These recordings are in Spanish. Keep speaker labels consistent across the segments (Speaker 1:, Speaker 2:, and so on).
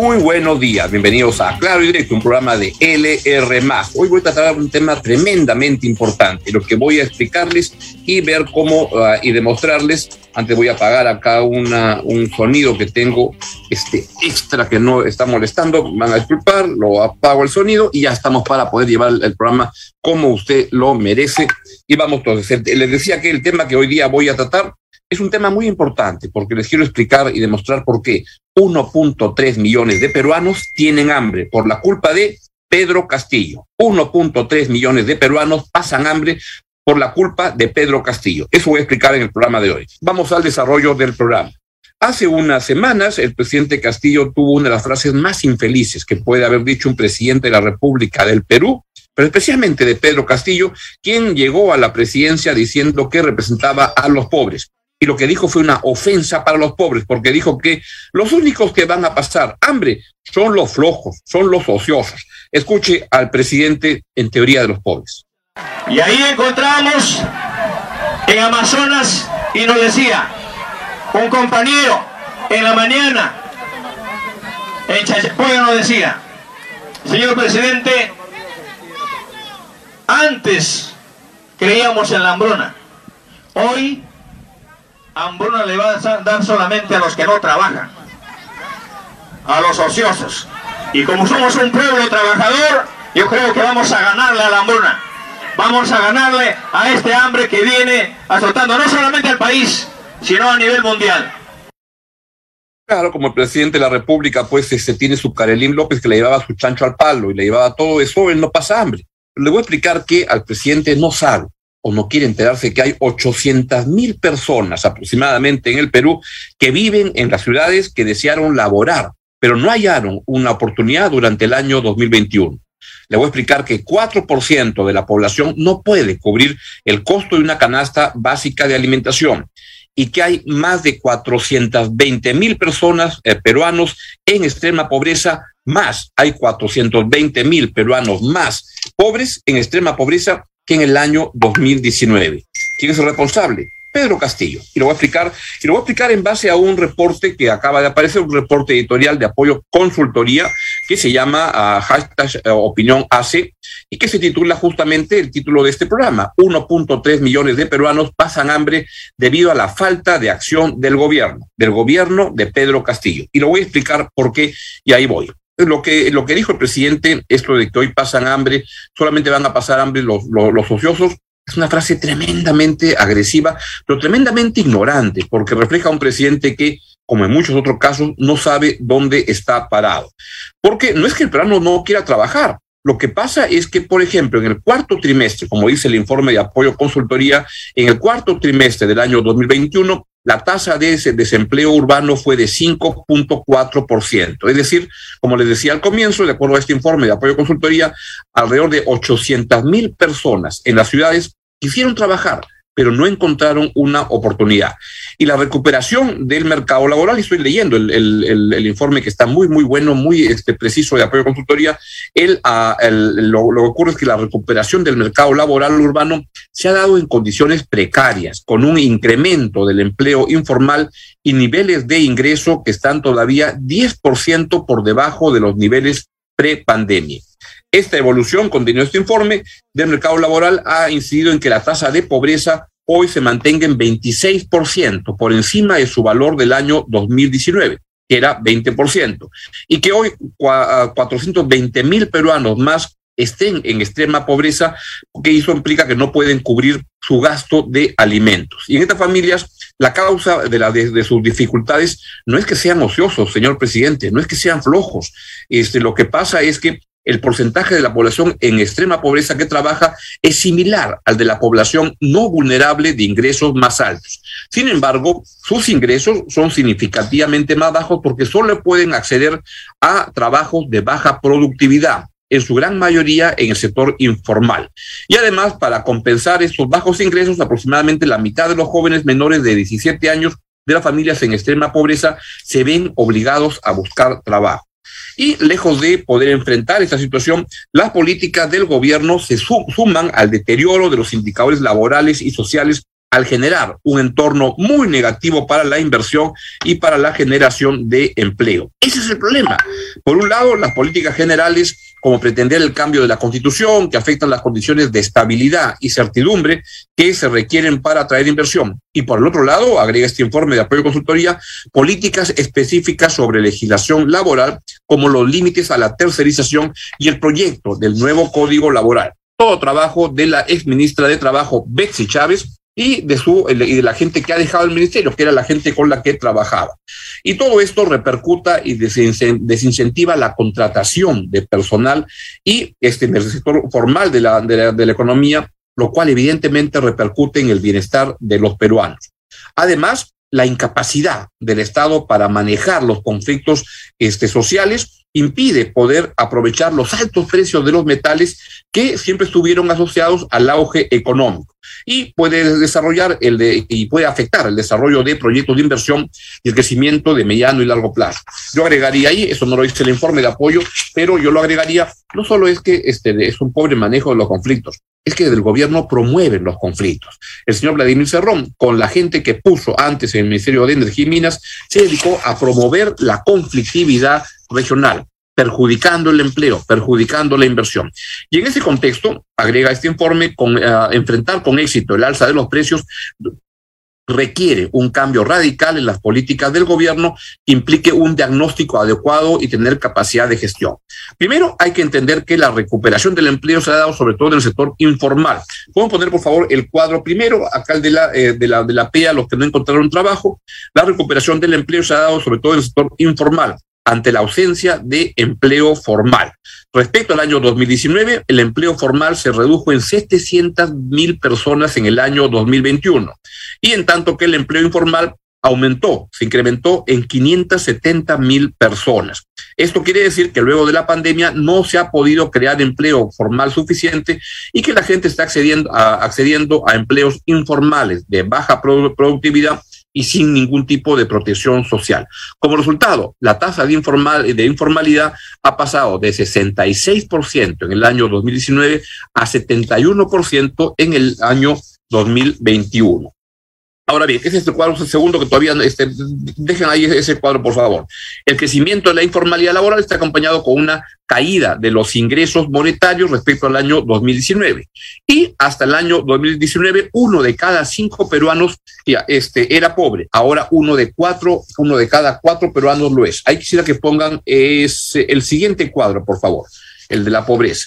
Speaker 1: Muy buenos días, bienvenidos a Claro y Directo, un programa de LR. Hoy voy a tratar un tema tremendamente importante, lo que voy a explicarles y ver cómo uh, y demostrarles. Antes voy a apagar acá una, un sonido que tengo este extra que no está molestando. Van a disculpar, lo apago el sonido y ya estamos para poder llevar el programa como usted lo merece. Y vamos entonces. Les decía que el tema que hoy día voy a tratar es un tema muy importante porque les quiero explicar y demostrar por qué 1.3 millones de peruanos tienen hambre por la culpa de Pedro Castillo. 1.3 millones de peruanos pasan hambre por la culpa de Pedro Castillo. Eso voy a explicar en el programa de hoy. Vamos al desarrollo del programa. Hace unas semanas el presidente Castillo tuvo una de las frases más infelices que puede haber dicho un presidente de la República del Perú, pero especialmente de Pedro Castillo, quien llegó a la presidencia diciendo que representaba a los pobres y lo que dijo fue una ofensa para los pobres, porque dijo que los únicos que van a pasar hambre son los flojos, son los ociosos. Escuche al presidente en teoría de los pobres.
Speaker 2: Y ahí encontramos en Amazonas y nos decía un compañero en la mañana en Chachapoya nos decía, señor presidente, antes creíamos en la hambruna, hoy hambruna le va a dar solamente a los que no trabajan, a los ociosos. Y como somos un pueblo trabajador, yo creo que vamos a ganarle a la hambruna. Vamos a ganarle a este hambre que viene azotando no solamente al país, sino a nivel mundial.
Speaker 1: Claro, como el presidente de la República, pues este, tiene su Carelín López que le llevaba su chancho al palo y le llevaba todo eso, él no pasa hambre. le voy a explicar que al presidente no sabe o no quiere enterarse que hay 800 mil personas aproximadamente en el Perú que viven en las ciudades que desearon laborar, pero no hallaron una oportunidad durante el año 2021. Le voy a explicar que 4% de la población no puede cubrir el costo de una canasta básica de alimentación y que hay más de 420 mil personas eh, peruanos en extrema pobreza, más hay 420 mil peruanos más pobres en extrema pobreza en el año 2019. ¿Quién es el responsable? Pedro Castillo. Y lo voy a explicar, y lo voy a explicar en base a un reporte que acaba de aparecer, un reporte editorial de apoyo consultoría que se llama uh, hashtag uh, opinión AC y que se titula justamente el título de este programa. 1.3 millones de peruanos pasan hambre debido a la falta de acción del gobierno, del gobierno de Pedro Castillo. Y lo voy a explicar por qué y ahí voy lo que, lo que dijo el presidente, esto de que hoy pasan hambre, solamente van a pasar hambre los, los, los ociosos, es una frase tremendamente agresiva, pero tremendamente ignorante, porque refleja a un presidente que, como en muchos otros casos, no sabe dónde está parado. Porque no es que el peruano no quiera trabajar, lo que pasa es que, por ejemplo, en el cuarto trimestre, como dice el informe de apoyo consultoría, en el cuarto trimestre del año 2021, la tasa de ese desempleo urbano fue de 5.4%. Es decir, como les decía al comienzo, de acuerdo a este informe de apoyo consultoría, alrededor de 800 mil personas en las ciudades quisieron trabajar, pero no encontraron una oportunidad. Y la recuperación del mercado laboral, y estoy leyendo el, el, el, informe que está muy, muy bueno, muy este, preciso de apoyo a consultoría, el, uh, lo, lo que ocurre es que la recuperación del mercado laboral urbano se ha dado en condiciones precarias, con un incremento del empleo informal y niveles de ingreso que están todavía 10% por debajo de los niveles pre-pandemia. Esta evolución, continúa este informe, del mercado laboral ha incidido en que la tasa de pobreza hoy se mantenga en 26%, por encima de su valor del año 2019, que era 20%, y que hoy 420 mil peruanos más estén en extrema pobreza, porque eso implica que no pueden cubrir su gasto de alimentos. Y en estas familias, la causa de, sus dificultades no es que sean ociosos, señor presidente, no es que sean flojos. Este, lo que pasa es que el porcentaje de la población en extrema pobreza que trabaja es similar al de la población no vulnerable de ingresos más altos. Sin embargo, sus ingresos son significativamente más bajos porque solo pueden acceder a trabajos de baja productividad en su gran mayoría en el sector informal. Y además, para compensar estos bajos ingresos, aproximadamente la mitad de los jóvenes menores de 17 años de las familias en extrema pobreza se ven obligados a buscar trabajo. Y lejos de poder enfrentar esta situación, las políticas del gobierno se suman al deterioro de los indicadores laborales y sociales al generar un entorno muy negativo para la inversión y para la generación de empleo. Ese es el problema. Por un lado, las políticas generales como pretender el cambio de la constitución, que afectan las condiciones de estabilidad y certidumbre que se requieren para atraer inversión. Y por el otro lado, agrega este informe de apoyo a consultoría, políticas específicas sobre legislación laboral, como los límites a la tercerización y el proyecto del nuevo código laboral. Todo trabajo de la ex ministra de Trabajo, Betsy Chávez, y de, su, y de la gente que ha dejado el ministerio, que era la gente con la que trabajaba. Y todo esto repercuta y desincentiva la contratación de personal y este, el sector formal de la, de la, de la economía, lo cual evidentemente repercute en el bienestar de los peruanos. Además, la incapacidad del Estado para manejar los conflictos este, sociales impide poder aprovechar los altos precios de los metales que siempre estuvieron asociados al auge económico y puede desarrollar el de, y puede afectar el desarrollo de proyectos de inversión y el crecimiento de mediano y largo plazo. Yo agregaría ahí, eso no lo dice el informe de apoyo, pero yo lo agregaría, no solo es que este es un pobre manejo de los conflictos, es que el gobierno promueve los conflictos. El señor Vladimir Cerrón, con la gente que puso antes en el Ministerio de Energía y Minas, se dedicó a promover la conflictividad regional perjudicando el empleo, perjudicando la inversión. Y en ese contexto, agrega este informe, con, uh, enfrentar con éxito el alza de los precios requiere un cambio radical en las políticas del gobierno que implique un diagnóstico adecuado y tener capacidad de gestión. Primero, hay que entender que la recuperación del empleo se ha dado sobre todo en el sector informal. Pueden poner, por favor, el cuadro primero, acá el de la, eh, de la, de la PEA, los que no encontraron trabajo. La recuperación del empleo se ha dado sobre todo en el sector informal ante la ausencia de empleo formal. Respecto al año 2019, el empleo formal se redujo en 700 mil personas en el año 2021, y en tanto que el empleo informal aumentó, se incrementó en 570 mil personas. Esto quiere decir que luego de la pandemia no se ha podido crear empleo formal suficiente y que la gente está accediendo a, accediendo a empleos informales de baja productividad y sin ningún tipo de protección social. Como resultado, la tasa de, informal, de informalidad ha pasado de 66% en el año 2019 a 71% en el año 2021. Ahora bien, ese es el cuadro segundo que todavía, este, dejen ahí ese cuadro, por favor. El crecimiento de la informalidad laboral está acompañado con una caída de los ingresos monetarios respecto al año 2019. Y hasta el año 2019, uno de cada cinco peruanos ya, este, era pobre. Ahora uno de cuatro, uno de cada cuatro peruanos lo es. Ahí quisiera que pongan ese, el siguiente cuadro, por favor, el de la pobreza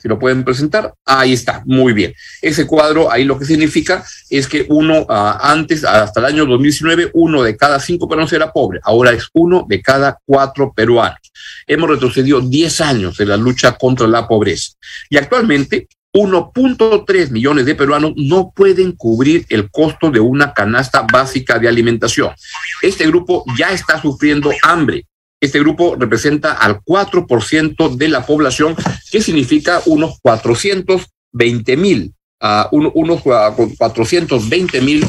Speaker 1: si lo pueden presentar, ahí está, muy bien. Ese cuadro ahí lo que significa es que uno, uh, antes, hasta el año 2019, uno de cada cinco peruanos era pobre, ahora es uno de cada cuatro peruanos. Hemos retrocedido 10 años en la lucha contra la pobreza. Y actualmente 1.3 millones de peruanos no pueden cubrir el costo de una canasta básica de alimentación. Este grupo ya está sufriendo hambre este grupo representa al 4% de la población, que significa unos 420 mil, uh, unos uh, 420 mil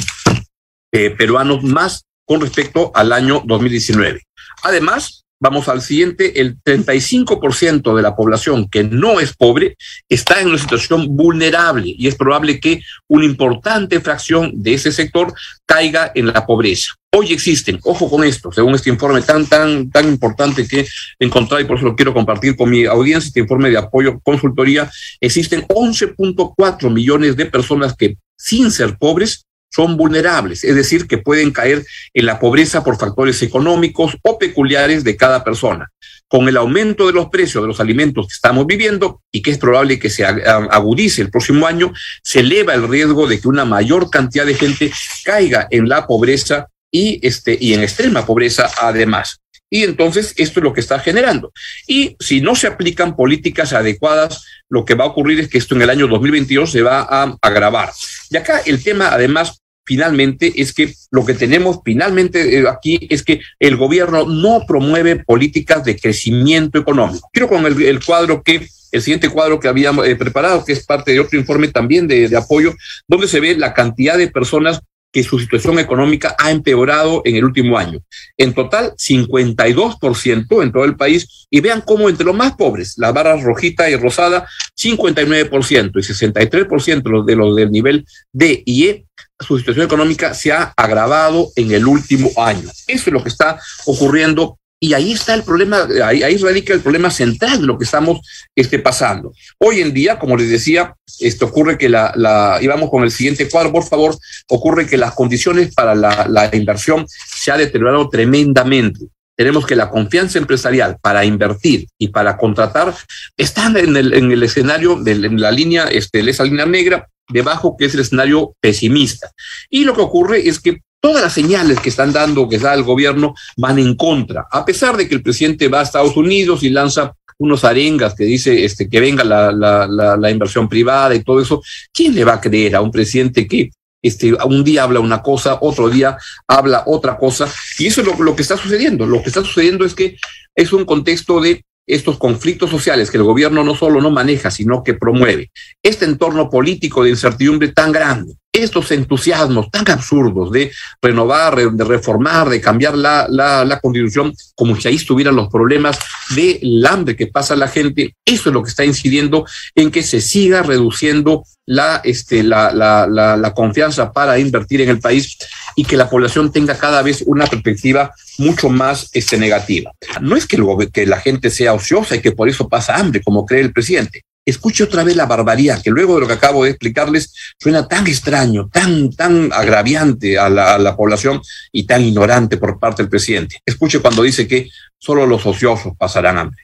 Speaker 1: eh, peruanos más con respecto al año 2019. Además, Vamos al siguiente, el 35% de la población que no es pobre está en una situación vulnerable y es probable que una importante fracción de ese sector caiga en la pobreza. Hoy existen, ojo con esto, según este informe tan, tan, tan importante que encontré y por eso lo quiero compartir con mi audiencia, este informe de apoyo consultoría, existen 11.4 millones de personas que sin ser pobres son vulnerables, es decir, que pueden caer en la pobreza por factores económicos o peculiares de cada persona. Con el aumento de los precios de los alimentos que estamos viviendo y que es probable que se agudice el próximo año, se eleva el riesgo de que una mayor cantidad de gente caiga en la pobreza y, este, y en extrema pobreza además. Y entonces esto es lo que está generando. Y si no se aplican políticas adecuadas, lo que va a ocurrir es que esto en el año 2022 se va a agravar. Y acá el tema, además, finalmente es que lo que tenemos finalmente eh, aquí es que el gobierno no promueve políticas de crecimiento económico. Quiero con el, cuadro que el siguiente cuadro que habíamos eh, preparado, que es parte de otro informe también de, de, apoyo, donde se ve la cantidad de personas que su situación económica ha empeorado en el último año. En total, 52% en todo el país. Y vean cómo entre los más pobres, las barras rojita y rosada, 59% y 63% de los del nivel D y E su situación económica se ha agravado en el último año. Eso es lo que está ocurriendo y ahí está el problema, ahí, radica el problema central de lo que estamos este, pasando. Hoy en día, como les decía, esto ocurre que la, la, con el siguiente cuadro, por favor, ocurre que las condiciones para la, inversión se ha deteriorado tremendamente tenemos que la confianza empresarial para invertir y para contratar están en el, en el escenario, de, la línea, este, esa línea negra, debajo que es el escenario pesimista. Y lo que ocurre es que todas las señales que están dando, que da el gobierno, van en contra, a pesar de que el presidente va a Estados Unidos y lanza unos arengas que dice este, que venga la, la, inversión privada y todo eso, ¿quién le va a creer a un presidente que este, un día habla una cosa, otro día habla otra cosa, y eso es lo, lo, que está sucediendo. Lo que está sucediendo es que es un contexto de estos conflictos sociales que el gobierno no solo no maneja, sino que promueve. Este entorno político de incertidumbre tan grande, estos entusiasmos tan absurdos de renovar, de reformar, de cambiar la, la, la constitución, como si ahí estuvieran los problemas del hambre que pasa la gente, eso es lo que está incidiendo en que se siga reduciendo la, este, la, la, confianza para invertir en el país y que la población tenga cada vez una perspectiva mucho más este, negativa. No es que, el, que la gente sea ociosa y que por eso pasa hambre, como cree el presidente escuche otra vez la barbaridad, que luego de lo que acabo de explicarles suena tan extraño, tan, tan agraviante a la, población y tan ignorante por parte del presidente. Escuche cuando dice que solo los ociosos pasarán hambre.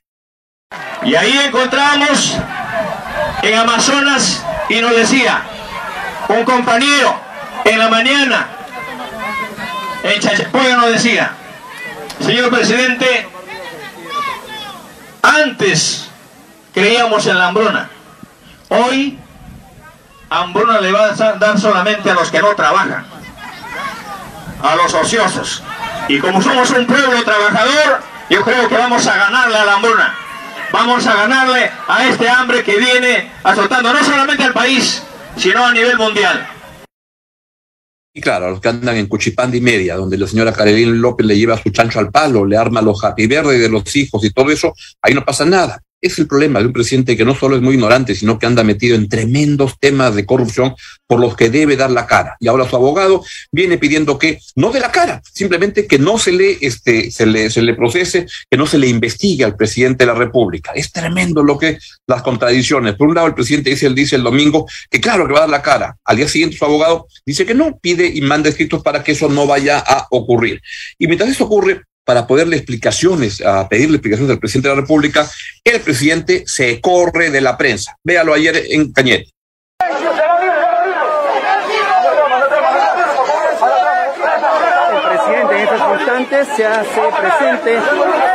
Speaker 2: Y ahí encontramos en Amazonas y nos decía un compañero en la mañana en Chachapoya nos decía, señor presidente, antes creíamos en la hambruna. Hoy, hambruna le va a dar solamente a los que no trabajan, a los ociosos. Y como somos un pueblo trabajador, yo creo que vamos a ganarle a la hambruna. Vamos a ganarle a este hambre que viene azotando no solamente al país, sino a nivel mundial.
Speaker 1: Y claro, a los que andan en Cuchipanda y media, donde la señora Carolina López le lleva su chancho al palo, le arma los happy verdes de los hijos y todo eso, ahí no pasa nada. Es el problema de un presidente que no solo es muy ignorante, sino que anda metido en tremendos temas de corrupción por los que debe dar la cara. Y ahora su abogado viene pidiendo que no dé la cara, simplemente que no se le, este, se le, se le procese, que no se le investigue al presidente de la República. Es tremendo lo que las contradicciones. Por un lado, el presidente dice, dice el domingo que claro que va a dar la cara. Al día siguiente su abogado dice que no, pide y manda escritos para que eso no vaya a ocurrir. Y mientras eso ocurre, para poderle explicaciones, a pedirle explicaciones al presidente de la República, el presidente se corre de la prensa. Véalo ayer en Cañete.
Speaker 3: El presidente en estos instantes se hace presente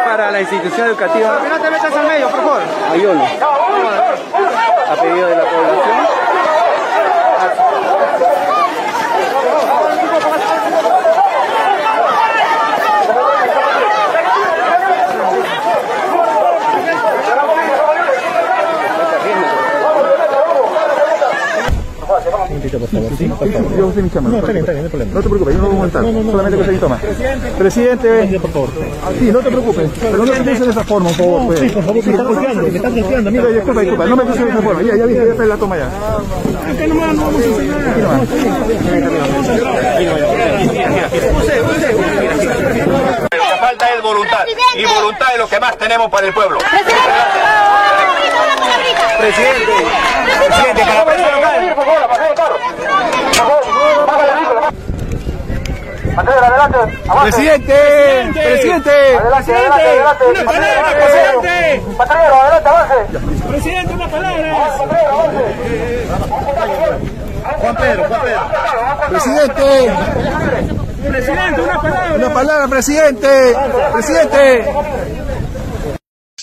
Speaker 3: para la institución educativa.
Speaker 4: No te metas al medio, por favor.
Speaker 3: Ayolo. A pedido de la población.
Speaker 4: Por favor. Sí, por favor. Yo usé mi. No, está bien, está bien, no hay problema. No te preocupes, yo no voy a montar. No, no, no, Solamente que se toma. Presidente. Presidente. por favor. Sí, no te preocupes. Pero no te de esa forma, por favor. Pues. Sí, por favor, me estás golpeando, me estás golpeando. Mira, disculpa, disculpa. No me dices de esa forma. Ya, ya viste, ya está la toma ya. Acá nomás no vamos a hacer nada.
Speaker 2: La falta es voluntad. Y voluntad es lo que más tenemos para el pueblo.
Speaker 3: Presidente. Presidente, para la prensa local.
Speaker 4: Presidente, presidente,
Speaker 2: adelante, adelante, adelante,
Speaker 4: una palabra, presidente.
Speaker 2: Patrullero, adelante, avance.
Speaker 4: Presidente, una palabra.
Speaker 2: Juan Pedro, Juan Pedro.
Speaker 4: Presidente, Presidente, una palabra. una palabra, presidente, presidente.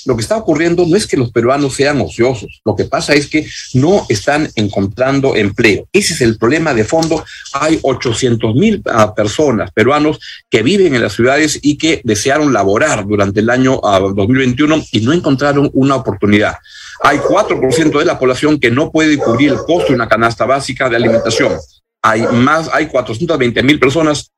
Speaker 1: Lo que está ocurriendo no es que los peruanos sean ociosos, lo que pasa es que no están encontrando empleo. Ese es el problema de fondo. Hay 800 mil uh, personas peruanos que viven en las ciudades y que desearon laborar durante el año uh, 2021 y no encontraron una oportunidad. Hay 4% de la población que no puede cubrir el costo de una canasta básica de alimentación. Hay más, hay 420 mil personas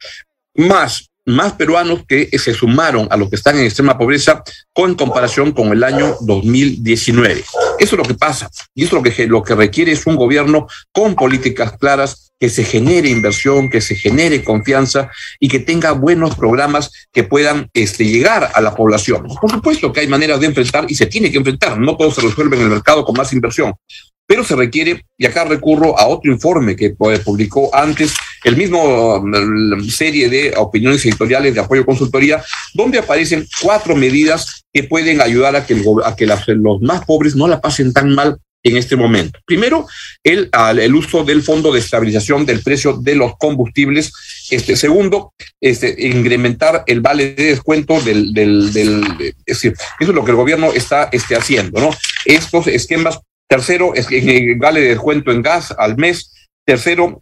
Speaker 1: más más peruanos que se sumaron a los que están en extrema pobreza con comparación con el año 2019. Eso es lo que pasa y eso es lo que, lo que requiere es un gobierno con políticas claras que se genere inversión, que se genere confianza y que tenga buenos programas que puedan este, llegar a la población. Por supuesto que hay maneras de enfrentar y se tiene que enfrentar, no todo se resuelve en el mercado con más inversión, pero se requiere, y acá recurro a otro informe que publicó antes el mismo serie de opiniones editoriales de apoyo consultoría, donde aparecen cuatro medidas que pueden ayudar a que, a que los más pobres no la pasen tan mal en este momento. Primero, el, el, uso del fondo de estabilización del precio de los combustibles. Este, segundo, este, incrementar el vale de descuento del, del, es decir, eso es lo que el gobierno está este, haciendo, ¿no? Estos esquemas Tercero, es que vale descuento en gas al mes. Tercero,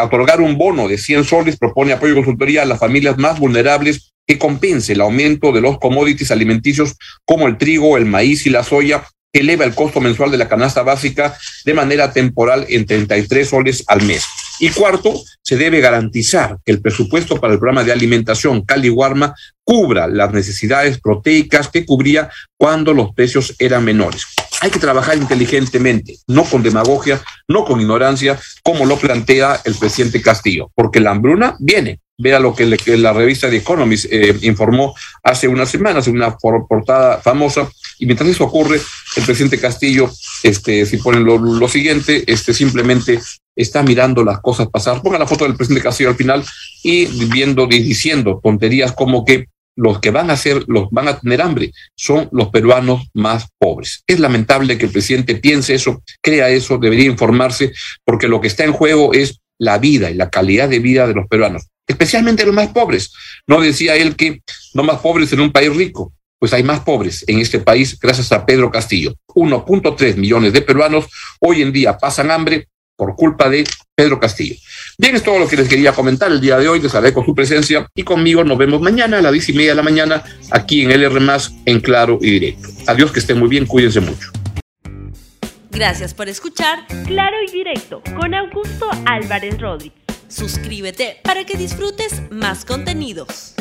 Speaker 1: otorgar un bono de 100 soles propone apoyo y consultoría a las familias más vulnerables que compense el aumento de los commodities alimenticios como el trigo, el maíz y la soya, que eleva el costo mensual de la canasta básica de manera temporal en 33 soles al mes. Y cuarto, se debe garantizar que el presupuesto para el programa de alimentación Cali Guarma cubra las necesidades proteicas que cubría cuando los precios eran menores. Hay que trabajar inteligentemente, no con demagogia, no con ignorancia, como lo plantea el presidente Castillo, porque la hambruna viene. Vea lo que, la revista The Economist eh, informó hace unas semanas en una portada famosa. Y mientras eso ocurre, el presidente Castillo, este, si ponen lo, siguiente, este, simplemente está mirando las cosas pasar. Ponga la foto del presidente Castillo al final y viendo y diciendo tonterías como que los que van a ser, los van a tener hambre, son los peruanos más pobres. Es lamentable que el presidente piense eso, crea eso, debería informarse, porque lo que está en juego es la vida y la calidad de vida de los peruanos, especialmente los más pobres. No decía él que no más pobres en un país rico, pues hay más pobres en este país gracias a Pedro Castillo. 1.3 millones de peruanos hoy en día pasan hambre por culpa de Pedro Castillo. Bien, es todo lo que les quería comentar el día de hoy. Les agradezco su presencia y conmigo nos vemos mañana a las diez y media de la mañana aquí en LR en claro y directo. Adiós, que estén muy bien, cuídense mucho.
Speaker 5: Gracias por escuchar Claro y Directo con Augusto Álvarez Rodríguez. Suscríbete para que disfrutes más contenidos.